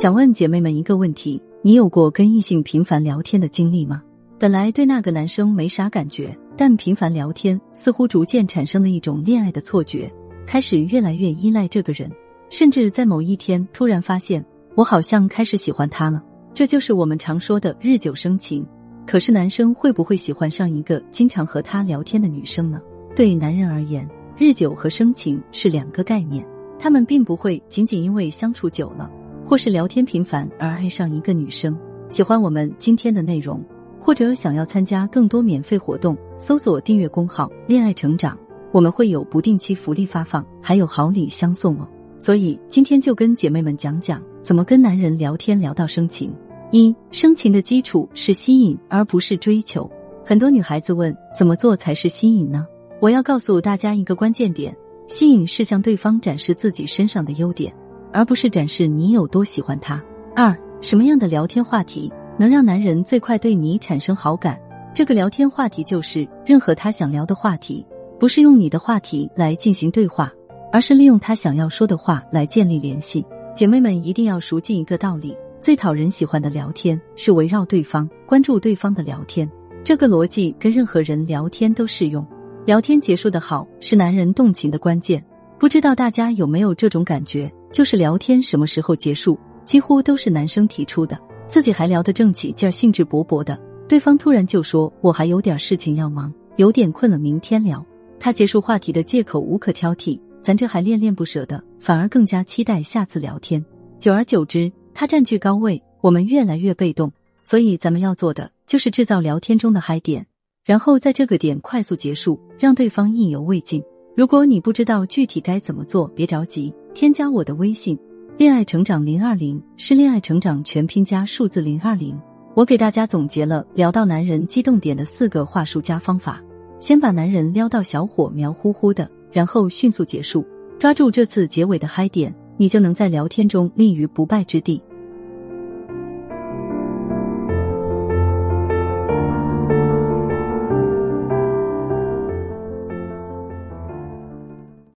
想问姐妹们一个问题：你有过跟异性频繁聊天的经历吗？本来对那个男生没啥感觉，但频繁聊天似乎逐渐产生了一种恋爱的错觉，开始越来越依赖这个人，甚至在某一天突然发现，我好像开始喜欢他了。这就是我们常说的日久生情。可是男生会不会喜欢上一个经常和他聊天的女生呢？对男人而言，日久和生情是两个概念，他们并不会仅仅因为相处久了。或是聊天频繁而爱上一个女生，喜欢我们今天的内容，或者想要参加更多免费活动，搜索订阅公号“恋爱成长”，我们会有不定期福利发放，还有好礼相送哦。所以今天就跟姐妹们讲讲怎么跟男人聊天聊到生情。一生情的基础是吸引，而不是追求。很多女孩子问怎么做才是吸引呢？我要告诉大家一个关键点：吸引是向对方展示自己身上的优点。而不是展示你有多喜欢他。二，什么样的聊天话题能让男人最快对你产生好感？这个聊天话题就是任何他想聊的话题，不是用你的话题来进行对话，而是利用他想要说的话来建立联系。姐妹们一定要熟记一个道理：最讨人喜欢的聊天是围绕对方、关注对方的聊天。这个逻辑跟任何人聊天都适用。聊天结束的好是男人动情的关键。不知道大家有没有这种感觉？就是聊天什么时候结束，几乎都是男生提出的，自己还聊得正起劲、兴致勃勃的，对方突然就说：“我还有点事情要忙，有点困了，明天聊。”他结束话题的借口无可挑剔，咱这还恋恋不舍的，反而更加期待下次聊天。久而久之，他占据高位，我们越来越被动。所以咱们要做的就是制造聊天中的嗨点，然后在这个点快速结束，让对方意犹未尽。如果你不知道具体该怎么做，别着急。添加我的微信，恋爱成长零二零是恋爱成长全拼加数字零二零。我给大家总结了聊到男人激动点的四个话术加方法：先把男人撩到小火苗乎乎的，然后迅速结束，抓住这次结尾的嗨点，你就能在聊天中立于不败之地。